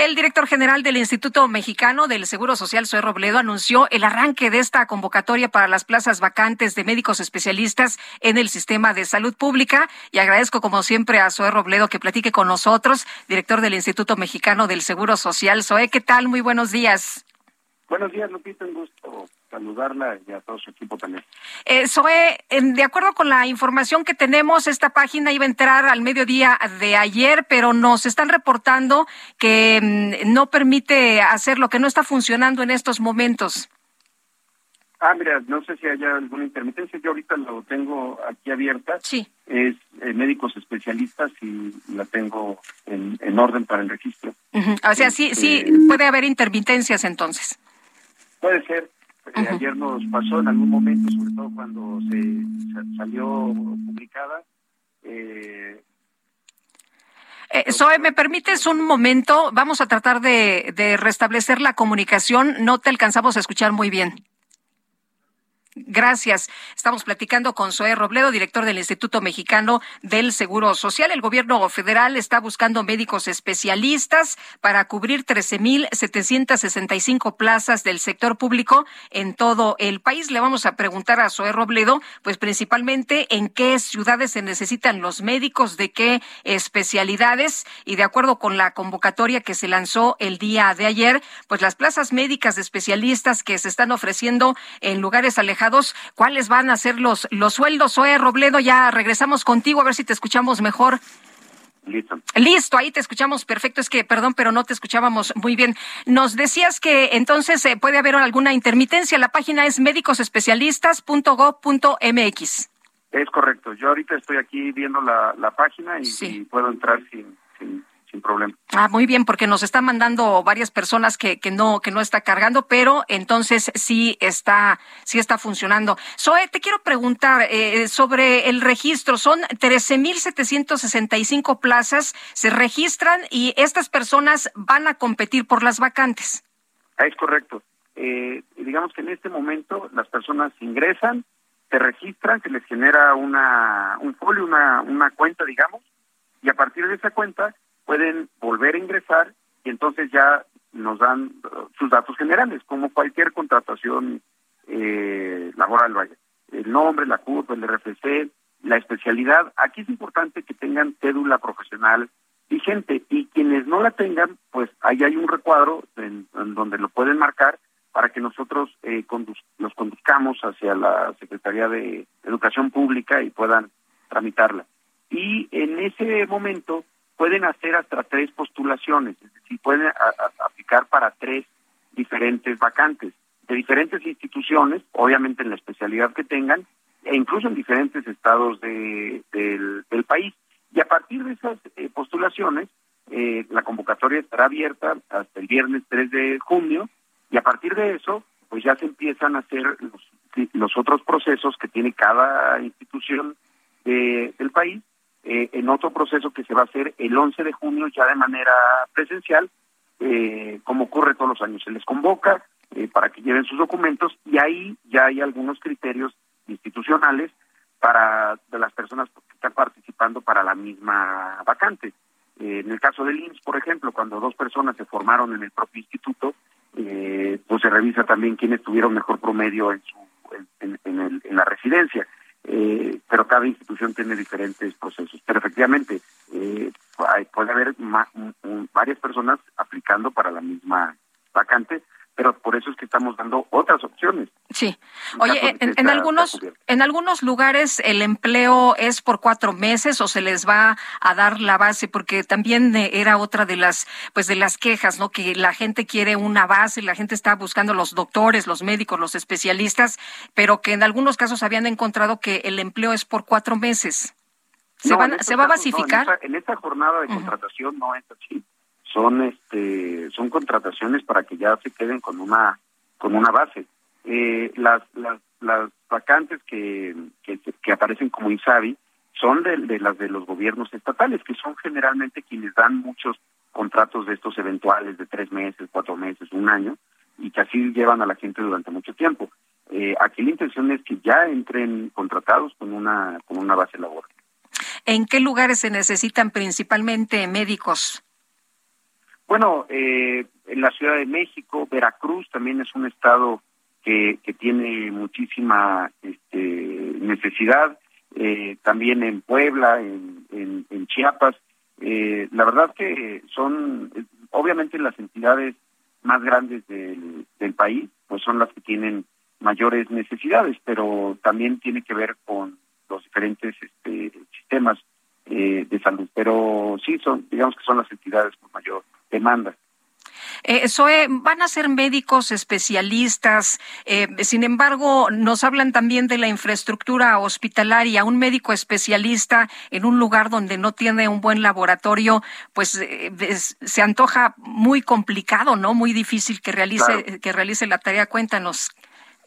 El director general del Instituto Mexicano del Seguro Social, Zoe Robledo, anunció el arranque de esta convocatoria para las plazas vacantes de médicos especialistas en el sistema de salud pública. Y agradezco, como siempre, a Zoe Robledo que platique con nosotros, director del Instituto Mexicano del Seguro Social. Zoe, ¿qué tal? Muy buenos días. Buenos días, Lupita. Un gusto saludarla y a todo su equipo también. Eh, Zoe, de acuerdo con la información que tenemos, esta página iba a entrar al mediodía de ayer, pero nos están reportando que mm, no permite hacer lo que no está funcionando en estos momentos. Ah, mira, no sé si haya alguna intermitencia. Yo ahorita lo tengo aquí abierta. Sí. Es eh, médicos especialistas y la tengo en, en orden para el registro. O sea, sí, sí, Este, puede haber intermitencias entonces. Puede ser. Eh, ayer nos pasó en algún momento, sobre todo cuando se, sa- salió publicada. Eh, Eh, Zoe, ¿me permites un momento? Vamos a tratar de, de restablecer la comunicación. No te alcanzamos a escuchar muy bien. Gracias. Estamos platicando con Zoe Robledo, director del Instituto Mexicano del Seguro Social. El gobierno federal está buscando médicos especialistas para cubrir 13.765 plazas del sector público en todo el país. Le vamos a preguntar a Zoe Robledo, pues principalmente en qué ciudades se necesitan los médicos, de qué especialidades y de acuerdo con la convocatoria que se lanzó el día de ayer, pues las plazas médicas de especialistas que se están ofreciendo en lugares alejados, ¿cuáles van a ser los, los sueldos? Zoe Robledo, ya regresamos contigo a ver si te escuchamos mejor. listo. Listo, ahí te escuchamos perfecto. Es que, perdón, pero no te escuchábamos muy bien. Nos decías que entonces eh, puede haber alguna intermitencia. La página es médicosespecialistas.gov.mx. Es correcto. Yo ahorita estoy aquí viendo la, la página y, Sí. y puedo entrar sin, sin, sin problema. Ah, muy bien, porque nos están mandando varias personas que, que no que no está cargando, pero entonces sí está sí está funcionando. Zoe, te quiero preguntar eh, sobre el registro. Son 13.765 plazas, se registran y estas personas van a competir por las vacantes. Ah, Es correcto. Eh, digamos que en este momento las personas ingresan, se registran, se les genera una, un folio, una, una cuenta, digamos, y a partir de esa cuenta pueden volver a ingresar y entonces ya nos dan uh, sus datos generales, como cualquier contratación eh, laboral, vaya. El nombre, la CURP, el RFC, la especialidad. Aquí es importante que tengan cédula profesional vigente y quienes no la tengan, pues ahí hay un recuadro en, en donde lo pueden marcar para que nosotros eh, conduz- los conduzcamos hacia la Secretaría de Educación Pública y puedan tramitarla. Y en ese momento pueden hacer hasta tres postulaciones, es decir, pueden aplicar para tres diferentes vacantes de diferentes instituciones, obviamente en la especialidad que tengan, e incluso en diferentes estados de- del, del país. Y a partir de esas eh, postulaciones, eh, la convocatoria estará abierta hasta el viernes 3 de junio, y a partir de eso, pues ya se empiezan a hacer los, los otros procesos que tiene cada institución de- del país, eh, en otro proceso que se va a hacer el 11 de junio ya de manera presencial, eh, como ocurre todos los años. Se les convoca eh, para que lleven sus documentos y ahí ya hay algunos criterios institucionales para de las personas que están participando para la misma vacante. Eh, en el caso del IMSS, por ejemplo, cuando dos personas se formaron en el propio instituto, eh, pues se revisa también quiénes tuvieron mejor promedio en, su, en, en- en el- en la residencia. Eh, pero cada institución tiene diferentes procesos. Pero efectivamente, eh, puede haber varias personas aplicando para la misma vacante, pero por eso es que estamos dando otras opciones. Sí. Oye, en, algunos en algunos lugares el empleo es por cuatro meses o se les va a dar la base, porque también era otra de las pues de las quejas, ¿no? Que la gente quiere una base, la gente está buscando los doctores, los médicos, los especialistas, pero que en algunos casos habían encontrado que el empleo es por cuatro meses. ¿Se, ¿se va a basificar? en, esta, jornada de contratación no es así son este son contrataciones para que ya se queden con una con una base eh, las, las las vacantes que, que, aparecen como INSABI son de, de, las de los gobiernos estatales que son generalmente quienes dan muchos contratos de estos eventuales de tres meses cuatro meses un año y que así llevan a la gente durante mucho tiempo eh, aquí la intención es que ya entren contratados con una con una base laboral ¿En qué lugares se necesitan principalmente médicos? Bueno, eh, en la Ciudad de México, Veracruz también es un estado que, que tiene muchísima este, necesidad, eh, también en Puebla, en, en, Chiapas. Eh, la verdad que son, obviamente las entidades más grandes del, del país, pues son las que tienen mayores necesidades, pero también tiene que ver con los diferentes este, sistemas eh, de salud. Pero sí, son, digamos que son las entidades con mayor demanda. Eh, Zoe, van a ser médicos especialistas, eh, sin embargo, nos hablan también de la infraestructura hospitalaria. Un médico especialista en un lugar donde no tiene un buen laboratorio, pues eh, se antoja muy complicado, ¿no? Muy difícil que realice, que realice la tarea. Cuéntanos.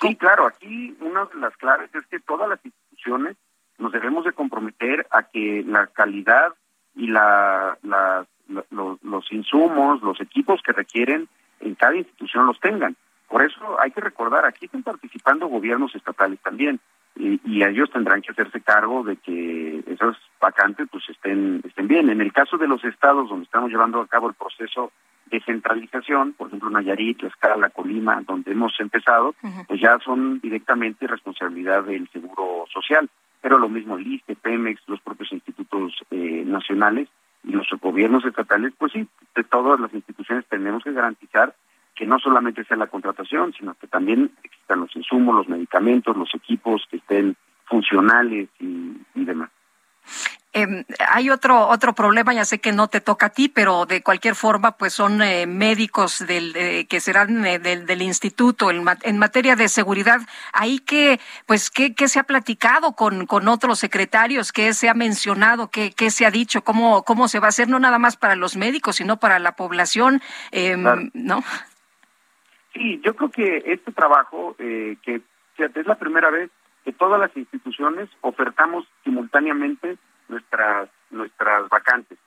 Sí, claro, aquí una de las claves es que todas las instituciones nos debemos de comprometer a que la calidad y la, los, los insumos, los equipos que requieren en cada institución los tengan. Por eso hay que recordar, aquí están participando gobiernos estatales también y, y, ellos tendrán que hacerse cargo de que esas vacantes pues estén, estén bien. En el caso de los estados donde estamos llevando a cabo el proceso de centralización, por ejemplo Nayarit, Tlaxcala, Colima, donde hemos empezado, pues ya son directamente responsabilidad del Seguro Social pero lo mismo el ISTE, Pemex, los propios institutos eh, nacionales gobiernos estatales, pues sí, de todas las instituciones tenemos que garantizar que no solamente sea la contratación, sino que también existan los insumos, los medicamentos, los equipos que estén funcionales y. Eh, hay otro otro problema, ya sé que no te toca a ti, pero de cualquier forma, pues son eh, médicos del que serán eh, del, del, instituto en, en, materia de seguridad. Ahí que, pues, ¿qué, qué se ha platicado con, con otros secretarios? ¿Qué se ha mencionado? ¿Qué, qué se ha dicho? ¿Cómo, ¿Cómo se va a hacer? No nada más para los médicos, sino para la población, em, ¿no? Sí, yo creo que este trabajo, eh, que es la primera vez que todas las instituciones ofertamos simultáneamente nuestras nuestras vacantes.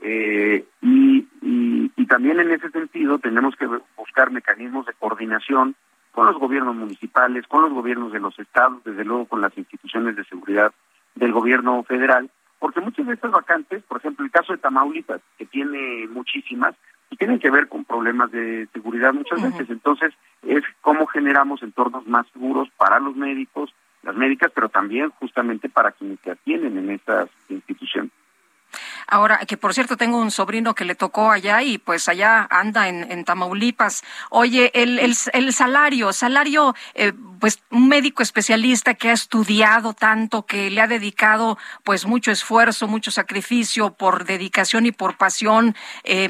Eh, y, y, también en ese sentido tenemos que buscar mecanismos de coordinación con los gobiernos municipales, con los gobiernos de los estados, desde luego con las instituciones de seguridad del gobierno federal, porque muchas de estas vacantes, por ejemplo, el caso de Tamaulipas, que tiene muchísimas, y tienen que ver con problemas de seguridad muchas veces. Entonces, es cómo generamos entornos más seguros para los médicos, las médicas, pero también justamente para quienes se atienden en estas instituciones. Ahora, que por cierto, tengo un sobrino que le tocó allá y pues allá anda en, Tamaulipas. Oye, el, el, el salario, salario, eh, pues un médico especialista que ha estudiado tanto, que le ha dedicado pues mucho esfuerzo, mucho sacrificio por dedicación y por pasión, eh,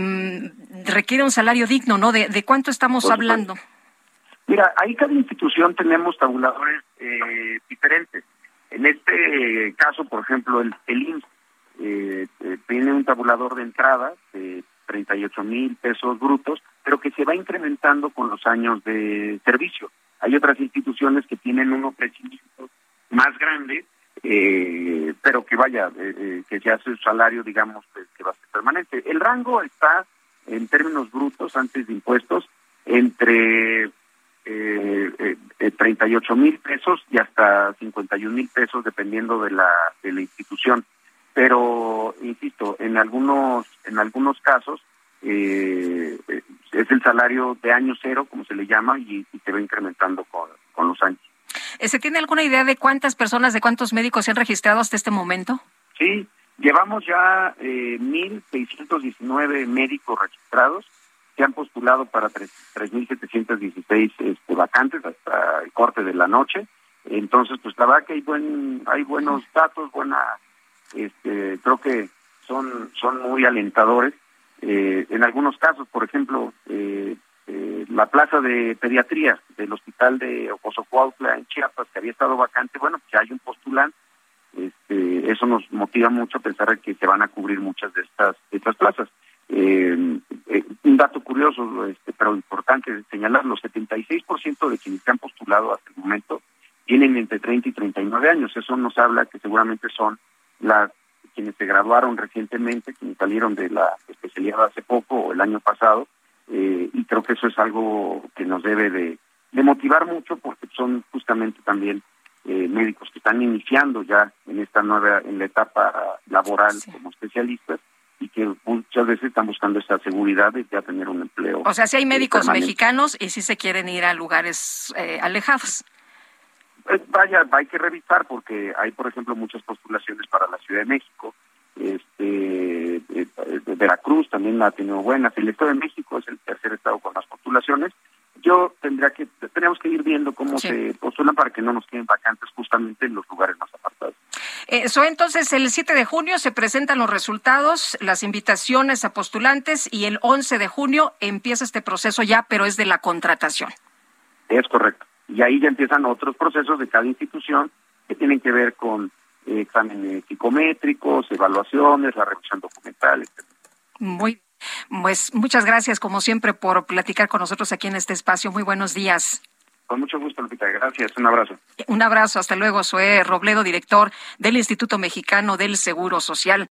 requiere un salario digno, ¿no? ¿De, de cuánto estamos hablando? Mira, ahí cada institución tenemos tabuladores eh, diferentes. En este caso, por ejemplo, el, el IMSS eh, eh, tiene un tabulador de entrada de 38 mil pesos brutos, pero que se va incrementando con los años de servicio. Hay otras instituciones que tienen un crecimiento más grande, eh, pero que vaya, eh, que se hace el salario, digamos, que va a ser permanente. El rango está, en términos brutos, antes de impuestos, entre eh, eh, 38 eh, mil pesos y hasta 51 mil pesos dependiendo de la, de la institución. Pero, insisto, en algunos, en algunos casos eh, es el salario de año cero, como se le llama, y, se va incrementando con, con los años. Eh, ¿Se tiene alguna idea de cuántas personas, de cuántos médicos se han registrado hasta este momento? Sí, llevamos ya eh, 1.619 médicos registrados que han postulado para 3.716 este, vacantes hasta el corte de la noche. Entonces, pues la verdad que hay buen, hay buenos datos, buena, este, creo que son, son muy alentadores. Eh, en algunos casos, por ejemplo, eh, eh, la plaza de pediatría del hospital de Ocosocuautla en Chiapas, que había estado vacante, bueno, pues hay un postulante. Este, eso nos motiva mucho a pensar que se van a cubrir muchas de estas, de estas plazas. Eh, este, pero importante señalar, los 76% de quienes se han postulado hasta el momento tienen entre 30 y 39 años. Eso nos habla que seguramente son las quienes se graduaron recientemente, quienes salieron de la especialidad hace poco o el año pasado, eh, y creo que eso es algo que nos debe de, de motivar mucho porque son justamente también eh, médicos que están iniciando ya en esta nueva, en la etapa laboral como especialistas muchas veces están buscando esa seguridad de ya tener un empleo. O sea, si hay médicos mexicanos y si se quieren ir a lugares eh, alejados. Eh, vaya, hay que revisar porque hay, por ejemplo, muchas postulaciones para la Ciudad de México. Este, eh, Veracruz también ha tenido buenas. El Estado de México es el tercer estado con más postulaciones. Yo tendría que, tenemos que ir viendo cómo se postulan para que no nos queden vacantes justamente en los lugares más. Eso entonces el 7 de junio se presentan los resultados, las invitaciones a postulantes y el 11 de junio empieza este proceso ya, pero es de la contratación. Es correcto. Y ahí ya empiezan otros procesos de cada institución que tienen que ver con eh, exámenes psicométricos, evaluaciones, la revisión documental, etc. Muy pues muchas gracias, como siempre, por platicar con nosotros aquí en este espacio. Muy buenos días. Con mucho gusto, Lupita. Gracias. Un abrazo. Un abrazo. Hasta luego. Soy Robledo, director del Instituto Mexicano del Seguro Social.